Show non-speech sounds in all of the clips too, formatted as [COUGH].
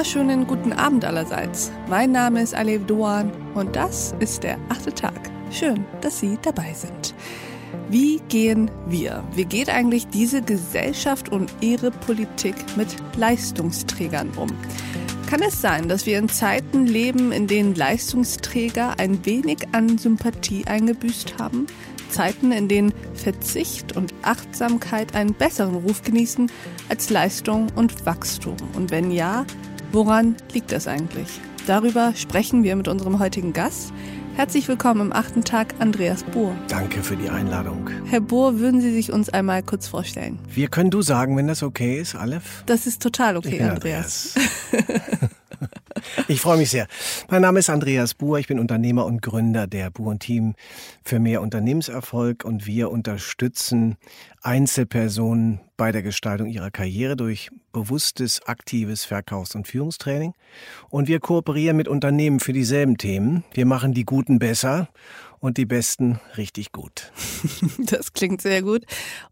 wunderschönen guten Abend allerseits. Mein Name ist Alev Doan und das ist der achte Tag. Schön, dass Sie dabei sind. Wie gehen wir? Wie geht eigentlich diese Gesellschaft und ihre Politik mit Leistungsträgern um? Kann es sein, dass wir in Zeiten leben, in denen Leistungsträger ein wenig an Sympathie eingebüßt haben? Zeiten, in denen Verzicht und Achtsamkeit einen besseren Ruf genießen als Leistung und Wachstum? Und wenn ja, woran liegt das eigentlich? Darüber sprechen wir mit unserem heutigen Gast. Herzlich willkommen im achten Tag, Andreas Bohr. Danke für die Einladung. Herr Bohr, würden Sie sich uns einmal kurz vorstellen? Wir können du sagen, wenn das okay ist, Aleph? Das ist total okay, Andreas. Andreas. [LAUGHS] Ich freue mich sehr. Mein Name ist Andreas Buhr. Ich bin Unternehmer und Gründer der Buhr Team für mehr Unternehmenserfolg und wir unterstützen Einzelpersonen bei der Gestaltung ihrer Karriere durch bewusstes, aktives Verkaufs- und Führungstraining. Und wir kooperieren mit Unternehmen für dieselben Themen. Wir machen die Guten besser und die Besten richtig gut. [LAUGHS] Das klingt sehr gut.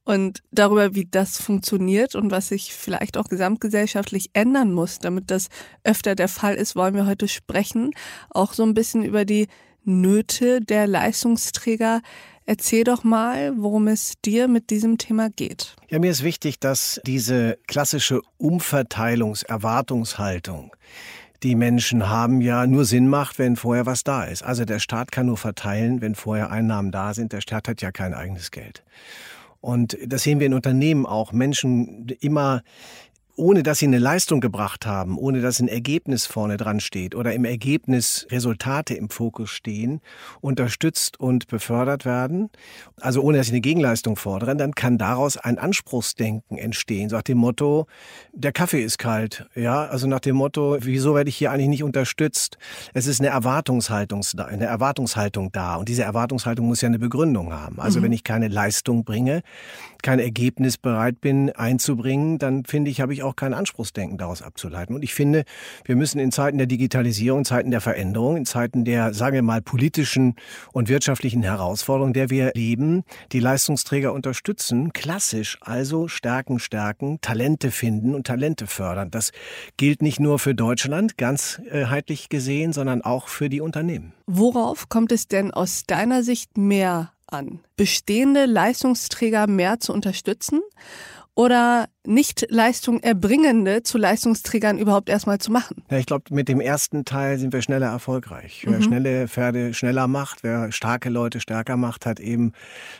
Und darüber, wie das funktioniert und was sich vielleicht auch gesamtgesellschaftlich ändern muss, damit das öfter der Fall ist, wollen wir heute sprechen. Auch so ein bisschen über die Nöte der Leistungsträger. Erzähl doch mal, worum es dir mit diesem Thema geht. Ja, mir ist wichtig, dass diese klassische Umverteilungserwartungshaltung, die Menschen haben, ja nur Sinn macht, wenn vorher was da ist. Also der Staat kann nur verteilen, wenn vorher Einnahmen da sind. Der Staat hat ja kein eigenes Geld. Und das sehen wir in Unternehmen auch. Menschen immer ohne dass sie eine Leistung gebracht haben, ohne dass ein Ergebnis vorne dran steht oder im Ergebnis Resultate im Fokus stehen, unterstützt und befördert werden, also ohne dass sie eine Gegenleistung fordern, dann kann daraus ein Anspruchsdenken entstehen, so nach dem Motto, der Kaffee ist kalt, ja, also nach dem Motto, wieso werde ich hier eigentlich nicht unterstützt? Es ist eine Erwartungshaltung, eine Erwartungshaltung da und diese Erwartungshaltung muss ja eine Begründung haben. Also mhm. wenn ich keine Leistung bringe, kein Ergebnis bereit bin einzubringen, dann finde ich, habe ich auch kein Anspruchsdenken daraus abzuleiten. Und ich finde, wir müssen in Zeiten der Digitalisierung, in Zeiten der Veränderung, in Zeiten der, sagen wir mal, politischen und wirtschaftlichen Herausforderungen, der wir leben, die Leistungsträger unterstützen, klassisch also stärken, stärken, Talente finden und Talente fördern. Das gilt nicht nur für Deutschland, ganzheitlich gesehen, sondern auch für die Unternehmen. Worauf kommt es denn aus deiner Sicht mehr an, bestehende Leistungsträger mehr zu unterstützen oder nicht Leistung erbringende zu Leistungsträgern überhaupt erstmal zu machen? Ja, ich glaube, mit dem ersten Teil sind wir schneller erfolgreich. Wer mhm. schnelle Pferde schneller macht, wer starke Leute stärker macht, hat eben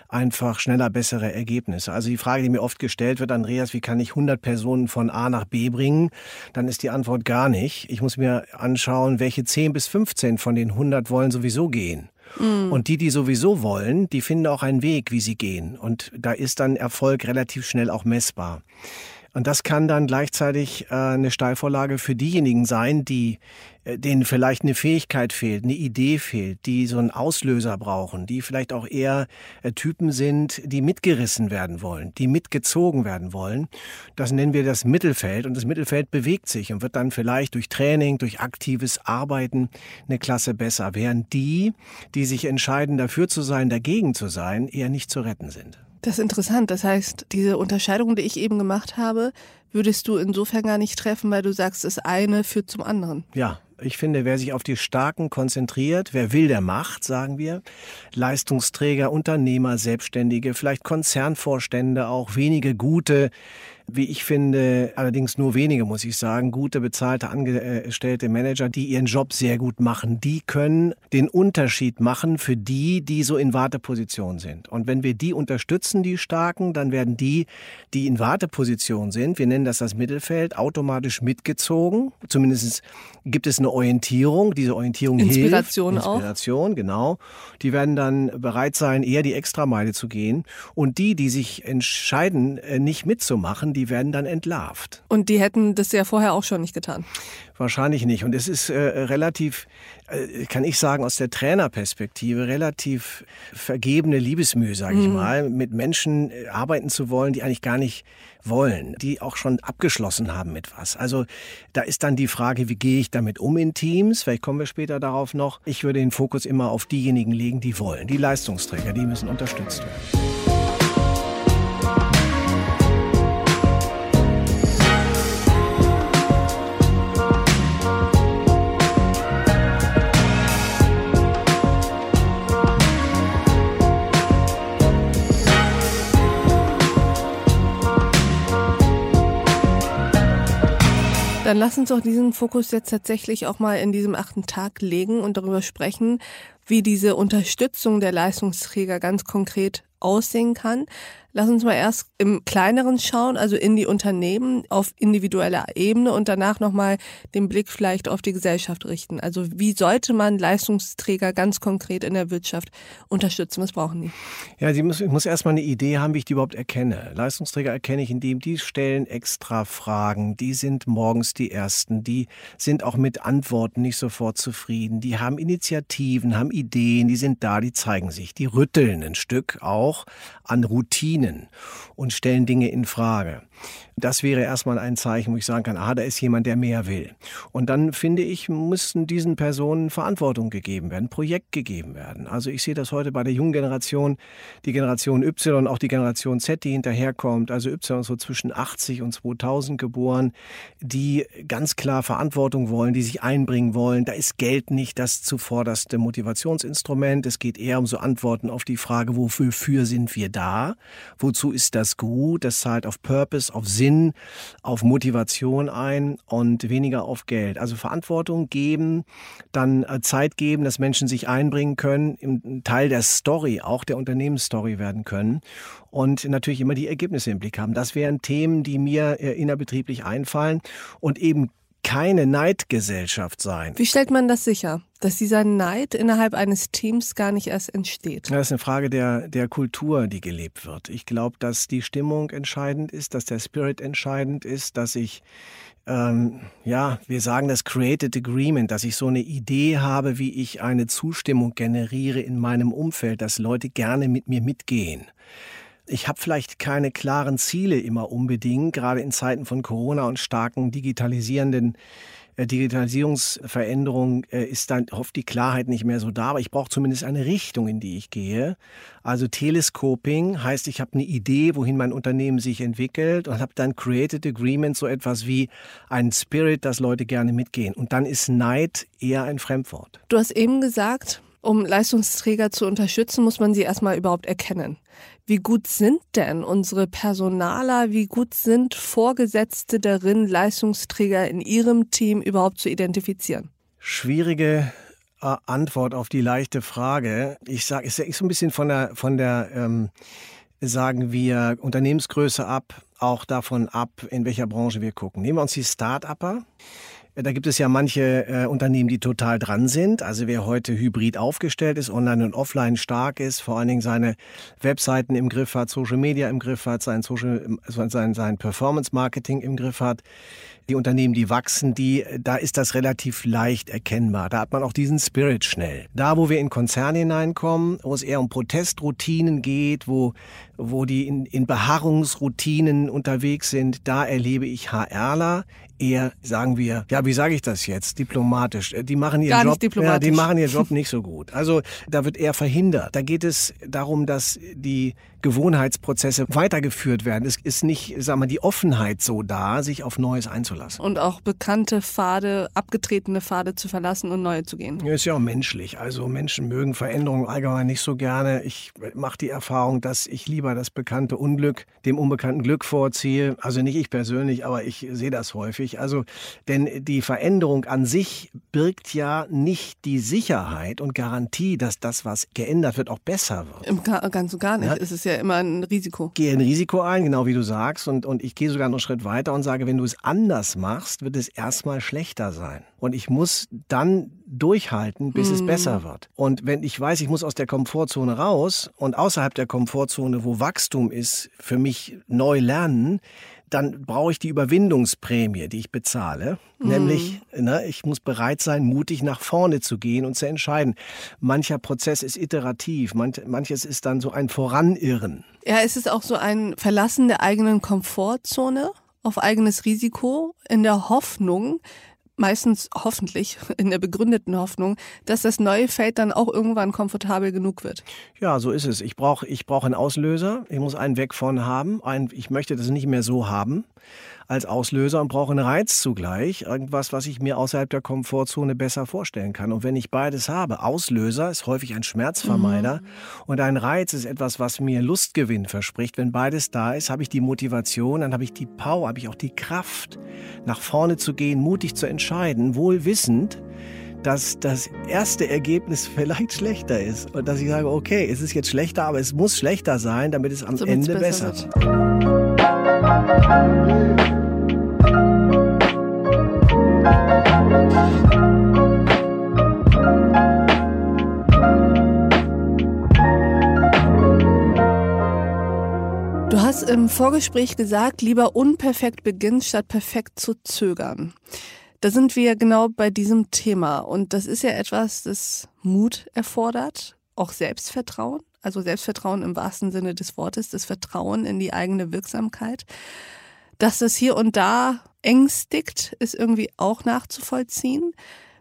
einfach schneller bessere Ergebnisse. Also die Frage, die mir oft gestellt wird, Andreas, wie kann ich 100 Personen von A nach B bringen? Dann ist die Antwort gar nicht. Ich muss mir anschauen, welche 10 bis 15 von den 100 wollen sowieso gehen. Mhm. Und die, die sowieso wollen, die finden auch einen Weg, wie sie gehen. Und da ist dann Erfolg relativ schnell auch messbar. Und das kann dann gleichzeitig äh, eine Steilvorlage für diejenigen sein, die äh, denen vielleicht eine Fähigkeit fehlt, eine Idee fehlt, die so einen Auslöser brauchen, die vielleicht auch eher äh, Typen sind, die mitgerissen werden wollen, die mitgezogen werden wollen. Das nennen wir das Mittelfeld und das Mittelfeld bewegt sich und wird dann vielleicht durch Training, durch aktives Arbeiten eine Klasse besser, während die, die sich entscheiden, dafür zu sein, dagegen zu sein, eher nicht zu retten sind. Das ist interessant. Das heißt, diese Unterscheidung, die ich eben gemacht habe, würdest du insofern gar nicht treffen, weil du sagst, das eine führt zum anderen. Ja, ich finde, wer sich auf die Starken konzentriert, wer will, der macht, sagen wir. Leistungsträger, Unternehmer, Selbstständige, vielleicht Konzernvorstände auch, wenige gute, wie ich finde, allerdings nur wenige, muss ich sagen, gute bezahlte angestellte Manager, die ihren Job sehr gut machen. Die können den Unterschied machen für die, die so in Warteposition sind. Und wenn wir die unterstützen, die Starken, dann werden die, die in Warteposition sind, wir nennen das das Mittelfeld, automatisch mitgezogen. Zumindest gibt es eine Orientierung. Diese Orientierung Inspiration hilft. Inspiration, auch. genau. Die werden dann bereit sein, eher die Extrameile zu gehen. Und die, die sich entscheiden, äh, nicht mitzumachen, die werden dann entlarvt. Und die hätten das ja vorher auch schon nicht getan. Wahrscheinlich nicht. Und es ist äh, relativ, äh, kann ich sagen, aus der Trainerperspektive relativ vergebene Liebesmühe, sage ich mhm. mal, mit Menschen äh, arbeiten zu wollen, die eigentlich gar nicht wollen, die auch schon abgeschlossen haben mit was. Also da ist dann die Frage, wie gehe ich damit um in Teams? Vielleicht kommen wir später darauf noch. Ich würde den Fokus immer auf diejenigen legen, die wollen. Die Leistungsträger, die müssen unterstützt werden. Dann lass uns doch diesen Fokus jetzt tatsächlich auch mal in diesem achten Tag legen und darüber sprechen, wie diese Unterstützung der Leistungsträger ganz konkret aussehen kann. Lass uns mal erst im kleineren schauen, also in die Unternehmen auf individueller Ebene und danach nochmal den Blick vielleicht auf die Gesellschaft richten. Also wie sollte man Leistungsträger ganz konkret in der Wirtschaft unterstützen? Was brauchen die? Ja, die muss, ich muss erstmal eine Idee haben, wie ich die überhaupt erkenne. Leistungsträger erkenne ich, indem die stellen extra Fragen, die sind morgens die Ersten, die sind auch mit Antworten nicht sofort zufrieden, die haben Initiativen, haben Ideen, die sind da, die zeigen sich, die rütteln ein Stück auch an Routinen und stellen Dinge in Frage. Das wäre erstmal ein Zeichen, wo ich sagen kann, ah, da ist jemand, der mehr will. Und dann finde ich, müssten diesen Personen Verantwortung gegeben werden, Projekt gegeben werden. Also ich sehe das heute bei der jungen Generation, die Generation Y, auch die Generation Z, die hinterherkommt, also Y so zwischen 80 und 2000 geboren, die ganz klar Verantwortung wollen, die sich einbringen wollen. Da ist Geld nicht das zuvorderste Motivationsinstrument. Es geht eher um so Antworten auf die Frage, wofür sind wir da? Wozu ist das gut? Das zahlt auf Purpose, auf Sinn auf Motivation ein und weniger auf Geld. Also Verantwortung geben, dann äh, Zeit geben, dass Menschen sich einbringen können, im Teil der Story, auch der Unternehmensstory werden können und natürlich immer die Ergebnisse im Blick haben. Das wären Themen, die mir äh, innerbetrieblich einfallen und eben keine Neidgesellschaft sein. Wie stellt man das sicher, dass dieser Neid innerhalb eines Teams gar nicht erst entsteht? Das ist eine Frage der, der Kultur, die gelebt wird. Ich glaube, dass die Stimmung entscheidend ist, dass der Spirit entscheidend ist, dass ich ähm, ja, wir sagen das Created Agreement, dass ich so eine Idee habe, wie ich eine Zustimmung generiere in meinem Umfeld, dass Leute gerne mit mir mitgehen. Ich habe vielleicht keine klaren Ziele immer unbedingt, gerade in Zeiten von Corona und starken digitalisierenden äh, Digitalisierungsveränderung äh, ist dann oft die Klarheit nicht mehr so da, aber ich brauche zumindest eine Richtung, in die ich gehe. Also Telescoping heißt, ich habe eine Idee, wohin mein Unternehmen sich entwickelt und habe dann Created Agreement, so etwas wie ein Spirit, dass Leute gerne mitgehen. Und dann ist Neid eher ein Fremdwort. Du hast eben gesagt, um Leistungsträger zu unterstützen, muss man sie erstmal überhaupt erkennen. Wie gut sind denn unsere Personaler, wie gut sind Vorgesetzte darin, Leistungsträger in ihrem Team überhaupt zu identifizieren? Schwierige äh, Antwort auf die leichte Frage. Ich sage, es ist so ein bisschen von der, von der ähm, sagen wir, Unternehmensgröße ab, auch davon ab, in welcher Branche wir gucken. Nehmen wir uns die Start-Upper. Da gibt es ja manche äh, Unternehmen, die total dran sind. Also wer heute hybrid aufgestellt ist, online und offline stark ist, vor allen Dingen seine Webseiten im Griff hat, Social Media im Griff hat, sein, Social, sein, sein Performance Marketing im Griff hat, die Unternehmen, die wachsen, die, da ist das relativ leicht erkennbar. Da hat man auch diesen Spirit schnell. Da, wo wir in Konzerne hineinkommen, wo es eher um Protestroutinen geht, wo, wo die in, in Beharrungsroutinen unterwegs sind, da erlebe ich HRler eher, sagen wir, ja, wie sage ich das jetzt, diplomatisch. Die machen ihren Job, ja, die machen ihren Job [LAUGHS] nicht so gut. Also da wird eher verhindert. Da geht es darum, dass die Gewohnheitsprozesse weitergeführt werden. Es ist nicht, sagen wir, die Offenheit so da, sich auf Neues einzulassen. Und auch bekannte Pfade, abgetretene Pfade zu verlassen und neue zu gehen. Ja, ist ja auch menschlich. Also Menschen mögen Veränderungen allgemein nicht so gerne. Ich mache die Erfahrung, dass ich lieber das bekannte Unglück dem unbekannten Glück vorziehe. Also nicht ich persönlich, aber ich sehe das häufig. Also, denn die Veränderung an sich birgt ja nicht die Sicherheit und Garantie, dass das, was geändert wird, auch besser wird. Im ganz und gar nicht. Ja? Es ist ja immer ein Risiko. Gehe ein Risiko ein, genau wie du sagst. Und, und ich gehe sogar noch einen Schritt weiter und sage, wenn du es anders machst, wird es erstmal schlechter sein. Und ich muss dann durchhalten, bis hm. es besser wird. Und wenn ich weiß, ich muss aus der Komfortzone raus und außerhalb der Komfortzone, wo Wachstum ist, für mich neu lernen, dann brauche ich die Überwindungsprämie, die ich bezahle. Mhm. Nämlich, ne, ich muss bereit sein, mutig nach vorne zu gehen und zu entscheiden. Mancher Prozess ist iterativ, manch, manches ist dann so ein Voranirren. Ja, ist es auch so ein Verlassen der eigenen Komfortzone auf eigenes Risiko in der Hoffnung, meistens hoffentlich [LAUGHS] in der begründeten Hoffnung, dass das neue Feld dann auch irgendwann komfortabel genug wird. Ja, so ist es. Ich brauche ich brauch einen Auslöser. Ich muss einen weg von haben. Ein, ich möchte das nicht mehr so haben. Als Auslöser und brauche einen Reiz zugleich. Irgendwas, was ich mir außerhalb der Komfortzone besser vorstellen kann. Und wenn ich beides habe, Auslöser ist häufig ein Schmerzvermeider mhm. und ein Reiz ist etwas, was mir Lustgewinn verspricht. Wenn beides da ist, habe ich die Motivation, dann habe ich die Power, habe ich auch die Kraft, nach vorne zu gehen, mutig zu entscheiden, wohl wissend, dass das erste Ergebnis [LAUGHS] vielleicht schlechter ist und dass ich sage, okay, es ist jetzt schlechter, aber es muss schlechter sein, damit es am so Ende besser, besser wird. Du hast im Vorgespräch gesagt, lieber unperfekt beginnen, statt perfekt zu zögern. Da sind wir genau bei diesem Thema. Und das ist ja etwas, das Mut erfordert, auch Selbstvertrauen. Also Selbstvertrauen im wahrsten Sinne des Wortes, das Vertrauen in die eigene Wirksamkeit. Dass das hier und da ängstigt, ist irgendwie auch nachzuvollziehen.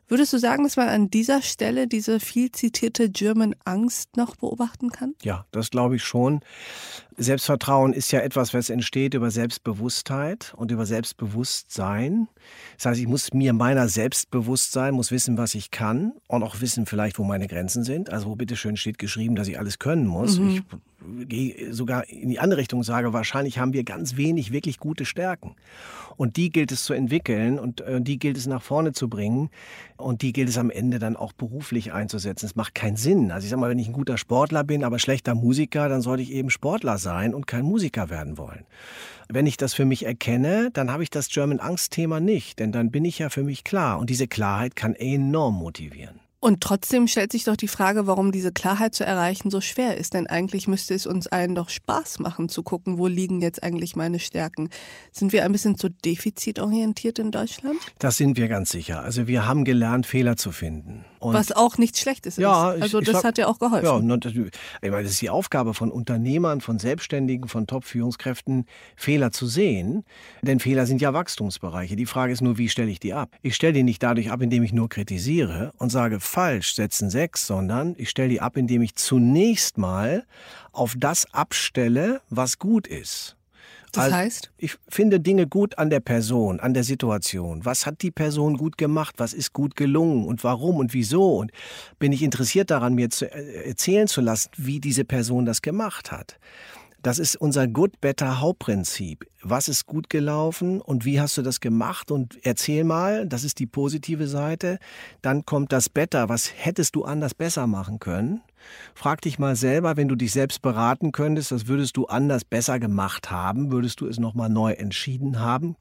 Würdest du sagen, dass man an dieser Stelle diese viel zitierte German Angst noch beobachten kann? Ja, das glaube ich schon. Selbstvertrauen ist ja etwas, was entsteht über Selbstbewusstheit und über Selbstbewusstsein. Das heißt, ich muss mir meiner selbst bewusst sein, muss wissen, was ich kann und auch wissen vielleicht, wo meine Grenzen sind. Also wo bitteschön steht geschrieben, dass ich alles können muss. Mhm. Ich gehe sogar in die andere Richtung und sage, wahrscheinlich haben wir ganz wenig wirklich gute Stärken. Und die gilt es zu entwickeln und äh, die gilt es nach vorne zu bringen und die gilt es am Ende dann auch beruflich einzusetzen. Es macht keinen Sinn. Also ich sage mal, wenn ich ein guter Sportler bin, aber schlechter Musiker, dann sollte ich eben Sportler sein und kein Musiker werden wollen. Wenn ich das für mich erkenne, dann habe ich das German Angst Thema nicht, denn dann bin ich ja für mich klar und diese Klarheit kann enorm motivieren. Und trotzdem stellt sich doch die Frage, warum diese Klarheit zu erreichen so schwer ist. Denn eigentlich müsste es uns allen doch Spaß machen zu gucken, wo liegen jetzt eigentlich meine Stärken. Sind wir ein bisschen zu defizitorientiert in Deutschland? Das sind wir ganz sicher. Also wir haben gelernt, Fehler zu finden. Und Was auch nichts Schlechtes ja, ist. Also ich, das sag, hat ja auch geholfen. Ja, das, ich meine, das ist die Aufgabe von Unternehmern, von Selbstständigen, von Top-Führungskräften, Fehler zu sehen. Denn Fehler sind ja Wachstumsbereiche. Die Frage ist nur, wie stelle ich die ab? Ich stelle die nicht dadurch ab, indem ich nur kritisiere und sage, falsch, setzen sechs, sondern ich stelle die ab, indem ich zunächst mal auf das abstelle, was gut ist. Das also, heißt? Ich finde Dinge gut an der Person, an der Situation. Was hat die Person gut gemacht? Was ist gut gelungen? Und warum und wieso? Und bin ich interessiert daran, mir zu äh, erzählen zu lassen, wie diese Person das gemacht hat? Das ist unser Good Better Hauptprinzip. Was ist gut gelaufen und wie hast du das gemacht? Und erzähl mal, das ist die positive Seite. Dann kommt das Better. Was hättest du anders besser machen können? Frag dich mal selber, wenn du dich selbst beraten könntest, das würdest du anders besser gemacht haben, würdest du es nochmal neu entschieden haben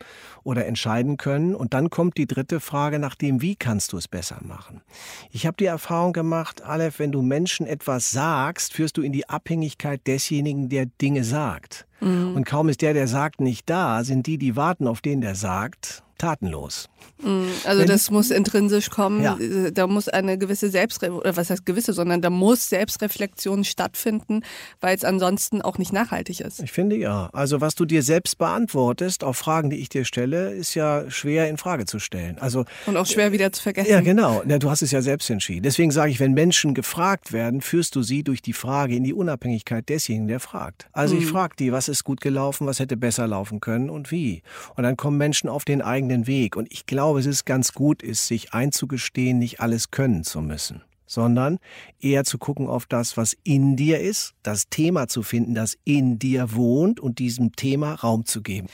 oder entscheiden können. Und dann kommt die dritte Frage nach dem, wie kannst du es besser machen? Ich habe die Erfahrung gemacht, Aleph, wenn du Menschen etwas sagst, führst du in die Abhängigkeit desjenigen, der Dinge sagt. Mhm. Und kaum ist der, der sagt, nicht da, sind die, die warten auf den, der sagt, tatenlos. Mm, also Wenn, das muss intrinsisch kommen. Ja. Da muss eine gewisse Selbstre oder was heißt gewisse, sondern da muss Selbstreflexion stattfinden, weil es ansonsten auch nicht nachhaltig ist. Ich finde ja. Also was du dir selbst beantwortest auf Fragen, die ich dir stelle, ist ja schwer in Frage zu stellen. Also und auch schwer wieder zu vergessen. Ja, genau. Ja, du hast es ja selbst entschieden. Deswegen sage ich, wenn Menschen gefragt werden, führst du sie durch die Frage in die Unabhängigkeit desjenigen, der fragt. Also mhm. ich frage die, was ist gut gelaufen, was hätte besser laufen können und wie. Und dann kommen Menschen auf den eigenen eigenen Weg. Und ich glaube, es ist ganz gut, ist, sich einzugestehen, nicht alles können zu müssen sondern eher zu gucken auf das, was in dir ist, das Thema zu finden, das in dir wohnt und diesem Thema Raum zu geben.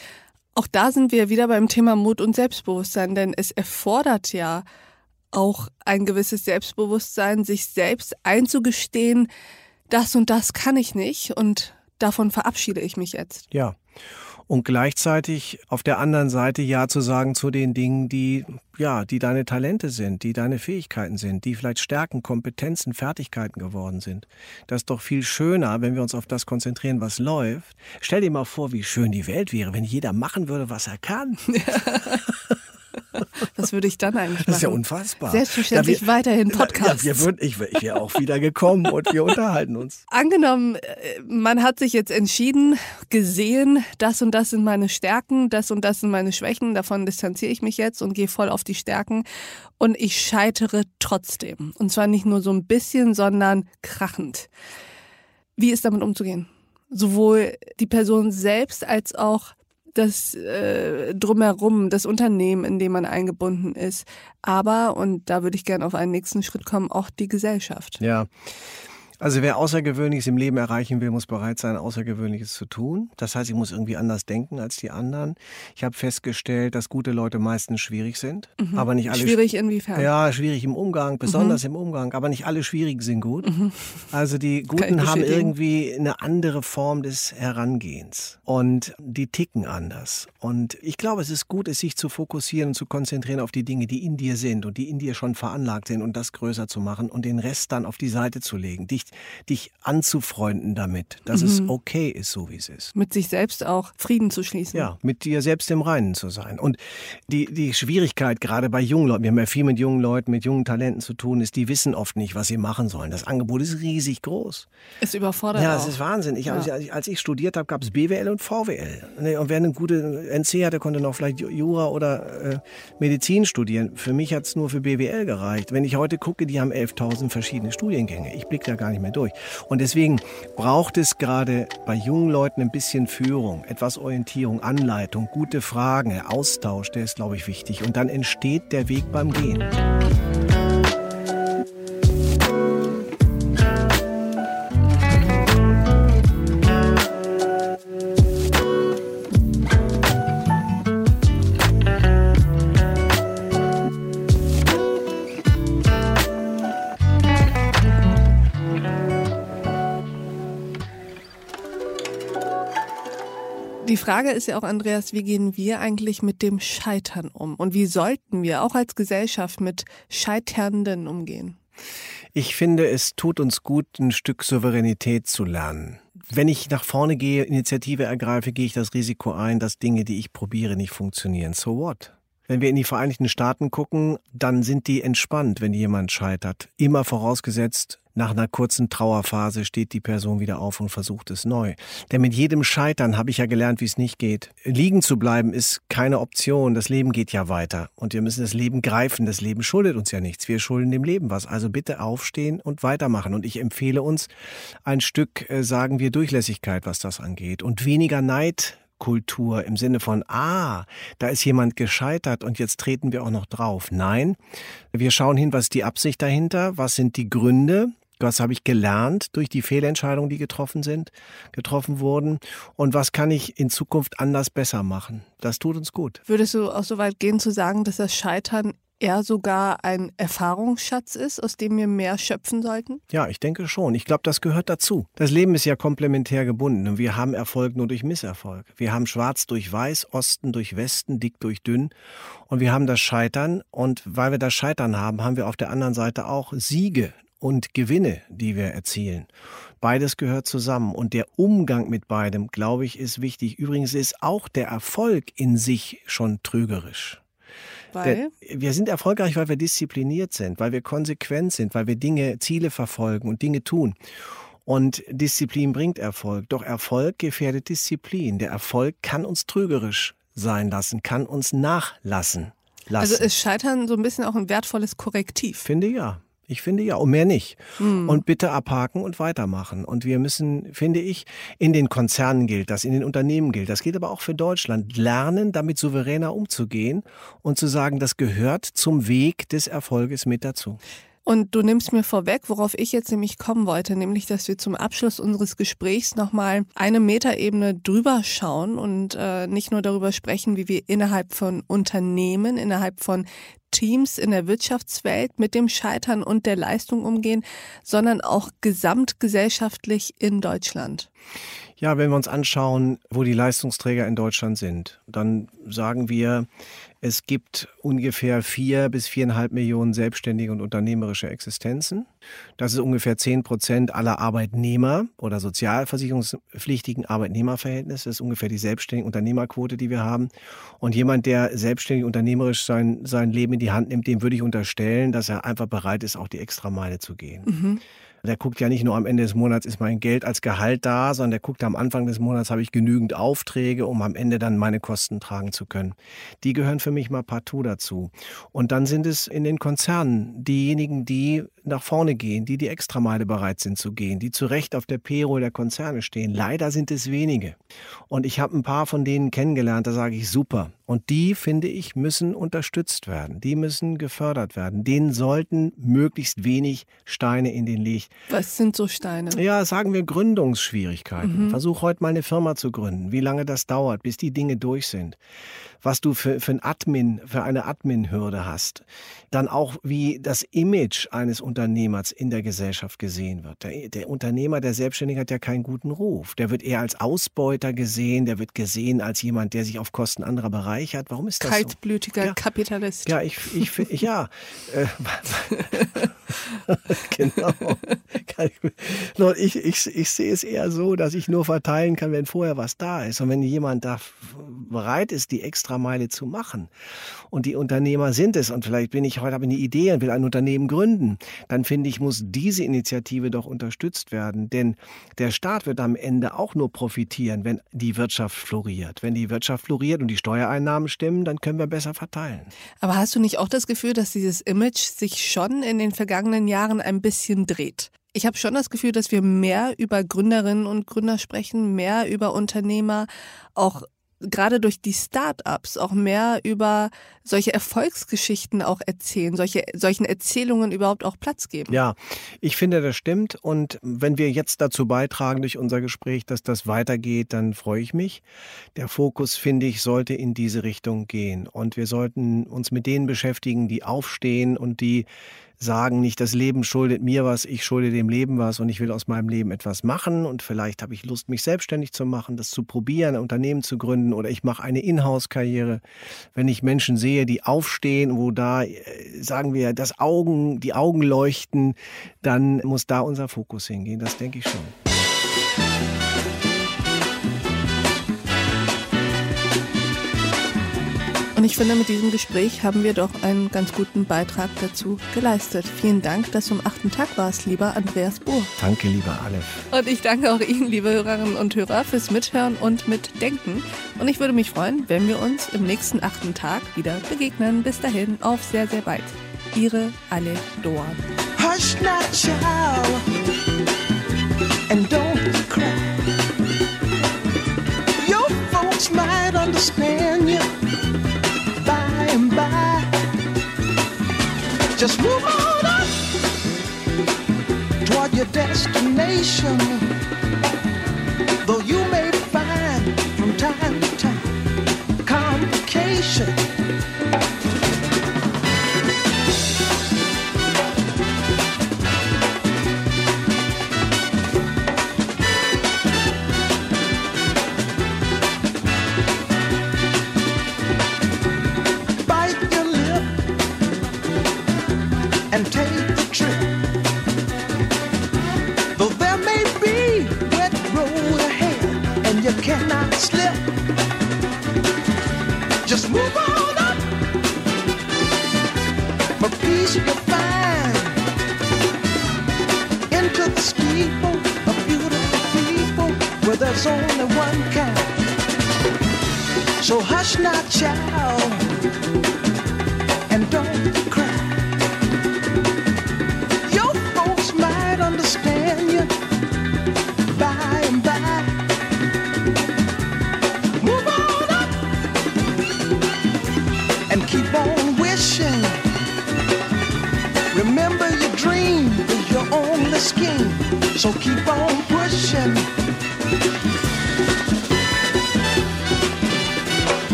Auch da sind wir wieder beim Thema Mut und Selbstbewusstsein, denn es erfordert ja auch ein gewisses Selbstbewusstsein, sich selbst einzugestehen, das und das kann ich nicht und davon verabschiede ich mich jetzt. Ja und gleichzeitig auf der anderen Seite Ja zu sagen zu den Dingen, die, ja, die deine Talente sind, die deine Fähigkeiten sind, die vielleicht Stärken, Kompetenzen, Fertigkeiten geworden sind. Das ist doch viel schöner, wenn wir uns auf das konzentrieren, was läuft. Stell dir mal vor, wie schön die Welt wäre, wenn jeder machen würde, was er kann. [LAUGHS] [LAUGHS] Was würde ich dann eigentlich machen? Das ist ja unfassbar. Selbstverständlich ja, wir, weiterhin Podcast. Ja, wir würden, ich, ich wäre auch wieder gekommen und wir unterhalten uns. [LAUGHS] Angenommen, äh, man hat sich jetzt entschieden, gesehen, das und das sind meine Stärken, das und das sind meine Schwächen, davon distanziere ich mich jetzt und gehe voll auf die Stärken und ich scheitere trotzdem. Und zwar nicht nur so ein bisschen, sondern krachend. Wie ist damit umzugehen? Sowohl die Person selbst als auch das äh, drumherum, das Unternehmen, in dem man eingebunden ist, aber, und da würde ich gerne auf einen nächsten Schritt kommen, auch die Gesellschaft. Ja. Also wer Außergewöhnliches im Leben erreichen will, muss bereit sein, Außergewöhnliches zu tun. Das heißt, ich muss irgendwie anders denken als die anderen. Ich habe festgestellt, dass gute Leute meistens schwierig sind, mhm. aber nicht alle. Schwierig inwiefern? Ja, schwierig im Umgang, besonders mhm. im Umgang. Aber nicht alle Schwierigen sind gut. Mhm. Also die [LAUGHS] Guten haben irgendwie eine andere Form des Herangehens und die ticken anders. Und ich glaube, es ist gut, es sich zu fokussieren und zu konzentrieren auf die Dinge, die in dir sind und die in dir schon veranlagt sind und das größer zu machen und den Rest dann auf die Seite zu legen. Dich dich anzufreunden damit, dass mhm. es okay ist, so wie es ist. Mit sich selbst auch Frieden zu schließen. Ja, mit dir selbst im Reinen zu sein. Und die, die Schwierigkeit, gerade bei jungen Leuten, wir haben ja viel mit jungen Leuten, mit jungen Talenten zu tun, ist, die wissen oft nicht, was sie machen sollen. Das Angebot ist riesig groß. Es überfordert Ja, es ist Wahnsinn. Ich, ja. als, ich studiert habe, gab es BWL und VWL. Und wer eine gute NC hatte, konnte noch vielleicht Jura oder äh, Medizin studieren. Für mich hat es nur für BWL gereicht. Wenn ich heute gucke, die haben 11.000 verschiedene Studiengänge. Ich blicke da gar nicht mehr durch. Und deswegen braucht es gerade bei jungen Leuten ein bisschen Führung, etwas Orientierung, Anleitung, gute Fragen, Austausch, der ist, glaube ich, wichtig. Und dann entsteht der Weg beim Gehen. Frage ist ja auch, Andreas, wie gehen wir eigentlich mit dem Scheitern um? Und wie sollten wir auch als Gesellschaft mit Scheiternden umgehen? Ich finde, es tut uns gut, ein Stück Souveränität zu lernen. Wenn ich nach vorne gehe, Initiative ergreife, gehe ich das Risiko ein, dass Dinge, die ich probiere, nicht funktionieren. So what? Wenn wir in die Vereinigten Staaten gucken, dann sind die entspannt, wenn jemand scheitert. Immer vorausgesetzt, nach einer kurzen Trauerphase steht die Person wieder auf und versucht es neu. Denn mit jedem Scheitern habe ich ja gelernt, wie es nicht geht. Liegen zu bleiben ist keine Option. Das Leben geht ja weiter. Und wir müssen das Leben greifen. Das Leben schuldet uns ja nichts. Wir schulden dem Leben was. Also bitte aufstehen und weitermachen. Und ich empfehle uns ein Stück, äh, sagen wir, Durchlässigkeit, was das angeht. Und weniger Neid, Kultur im Sinne von, ah, da ist jemand gescheitert und jetzt treten wir auch noch drauf. Nein, wir schauen hin, was ist die Absicht dahinter, was sind die Gründe, was habe ich gelernt durch die Fehlentscheidungen, die getroffen sind, getroffen wurden und was kann ich in Zukunft anders besser machen. Das tut uns gut. Würdest du auch so weit gehen zu sagen, dass das Scheitern eher sogar ein Erfahrungsschatz ist, aus dem wir mehr schöpfen sollten? Ja, ich denke schon. Ich glaube, das gehört dazu. Das Leben ist ja komplementär gebunden und wir haben Erfolg nur durch Misserfolg. Wir haben Schwarz durch Weiß, Osten durch Westen, dick durch dünn und wir haben das Scheitern und weil wir das Scheitern haben, haben wir auf der anderen Seite auch Siege und Gewinne, die wir erzielen. Beides gehört zusammen und der Umgang mit beidem, glaube ich, ist wichtig. Übrigens ist auch der Erfolg in sich schon trügerisch. Weil? Der, wir sind erfolgreich, weil wir diszipliniert sind, weil wir konsequent sind, weil wir Dinge, Ziele verfolgen und Dinge tun. Und Disziplin bringt Erfolg. Doch Erfolg gefährdet Disziplin. Der Erfolg kann uns trügerisch sein lassen, kann uns nachlassen. Lassen. Also ist Scheitern so ein bisschen auch ein wertvolles Korrektiv. Finde ja. Ich finde ja, und mehr nicht. Mhm. Und bitte abhaken und weitermachen. Und wir müssen, finde ich, in den Konzernen gilt das, in den Unternehmen gilt das, geht aber auch für Deutschland, lernen, damit souveräner umzugehen und zu sagen, das gehört zum Weg des Erfolges mit dazu. Und du nimmst mir vorweg, worauf ich jetzt nämlich kommen wollte, nämlich, dass wir zum Abschluss unseres Gesprächs nochmal eine Metaebene drüber schauen und äh, nicht nur darüber sprechen, wie wir innerhalb von Unternehmen, innerhalb von Teams in der Wirtschaftswelt mit dem Scheitern und der Leistung umgehen, sondern auch gesamtgesellschaftlich in Deutschland. Ja, wenn wir uns anschauen, wo die Leistungsträger in Deutschland sind, dann sagen wir, es gibt ungefähr vier bis viereinhalb Millionen selbstständige und unternehmerische Existenzen. Das ist ungefähr zehn Prozent aller Arbeitnehmer oder sozialversicherungspflichtigen Arbeitnehmerverhältnisse. Das ist ungefähr die selbstständige Unternehmerquote, die wir haben. Und jemand, der selbstständig unternehmerisch sein, sein Leben in die Hand nimmt, dem würde ich unterstellen, dass er einfach bereit ist, auch die Extrameile zu gehen. Mhm. Der guckt ja nicht nur am Ende des Monats ist mein Geld als Gehalt da, sondern der guckt am Anfang des Monats habe ich genügend Aufträge, um am Ende dann meine Kosten tragen zu können. Die gehören für mich mal partout dazu. Und dann sind es in den Konzernen diejenigen, die nach vorne gehen, die die Extrameile bereit sind zu gehen, die zu Recht auf der Payroll der Konzerne stehen. Leider sind es wenige. Und ich habe ein paar von denen kennengelernt, da sage ich super. Und die, finde ich, müssen unterstützt werden. Die müssen gefördert werden. Denen sollten möglichst wenig Steine in den Weg. Was sind so Steine? Ja, sagen wir Gründungsschwierigkeiten. Mhm. Versuch heute mal eine Firma zu gründen. Wie lange das dauert, bis die Dinge durch sind was du für, für ein Admin, für eine Admin-Hürde hast. Dann auch, wie das Image eines Unternehmers in der Gesellschaft gesehen wird. Der, der Unternehmer, der Selbstständige hat ja keinen guten Ruf. Der wird eher als Ausbeuter gesehen, der wird gesehen als jemand, der sich auf Kosten anderer bereichert. Warum ist das Kaltblütiger so? ja. Kapitalist. Ja, ich, ich, ich ja. Äh, [LAUGHS] [LAUGHS] [LAUGHS] genau. Ich, ich, ich sehe es eher so, dass ich nur verteilen kann, wenn vorher was da ist. Und wenn jemand da bereit ist, die Extrameile zu machen und die Unternehmer sind es und vielleicht bin ich heute habe eine Idee und will ein Unternehmen gründen, dann finde ich, muss diese Initiative doch unterstützt werden. Denn der Staat wird am Ende auch nur profitieren, wenn die Wirtschaft floriert. Wenn die Wirtschaft floriert und die Steuereinnahmen stimmen, dann können wir besser verteilen. Aber hast du nicht auch das Gefühl, dass dieses Image sich schon in den vergangenen Jahren ein bisschen dreht? Ich habe schon das Gefühl, dass wir mehr über Gründerinnen und Gründer sprechen, mehr über Unternehmer, auch gerade durch die Start-ups auch mehr über solche Erfolgsgeschichten auch erzählen, solche, solchen Erzählungen überhaupt auch Platz geben. Ja, ich finde, das stimmt. Und wenn wir jetzt dazu beitragen durch unser Gespräch, dass das weitergeht, dann freue ich mich. Der Fokus, finde ich, sollte in diese Richtung gehen. Und wir sollten uns mit denen beschäftigen, die aufstehen und die sagen nicht, das Leben schuldet mir was, ich schulde dem Leben was und ich will aus meinem Leben etwas machen und vielleicht habe ich Lust, mich selbstständig zu machen, das zu probieren, ein Unternehmen zu gründen oder ich mache eine Inhouse-Karriere. Wenn ich Menschen sehe, die aufstehen, wo da, äh, sagen wir, das Augen, die Augen leuchten, dann muss da unser Fokus hingehen, das denke ich schon. Und ich finde, mit diesem Gespräch haben wir doch einen ganz guten Beitrag dazu geleistet. Vielen Dank, dass du am achten Tag warst, lieber Andreas Bohr. Danke, lieber Aleph. Und ich danke auch Ihnen, liebe Hörerinnen und Hörer, fürs Mithören und Mitdenken. Und ich würde mich freuen, wenn wir uns im nächsten achten Tag wieder begegnen. Bis dahin, auf sehr, sehr bald. Ihre Ale Doan. Hush not, child, and don't cry. Your folks might understand you. Just move on up toward your destination. Though you may find from time to time complications. So hush now, child.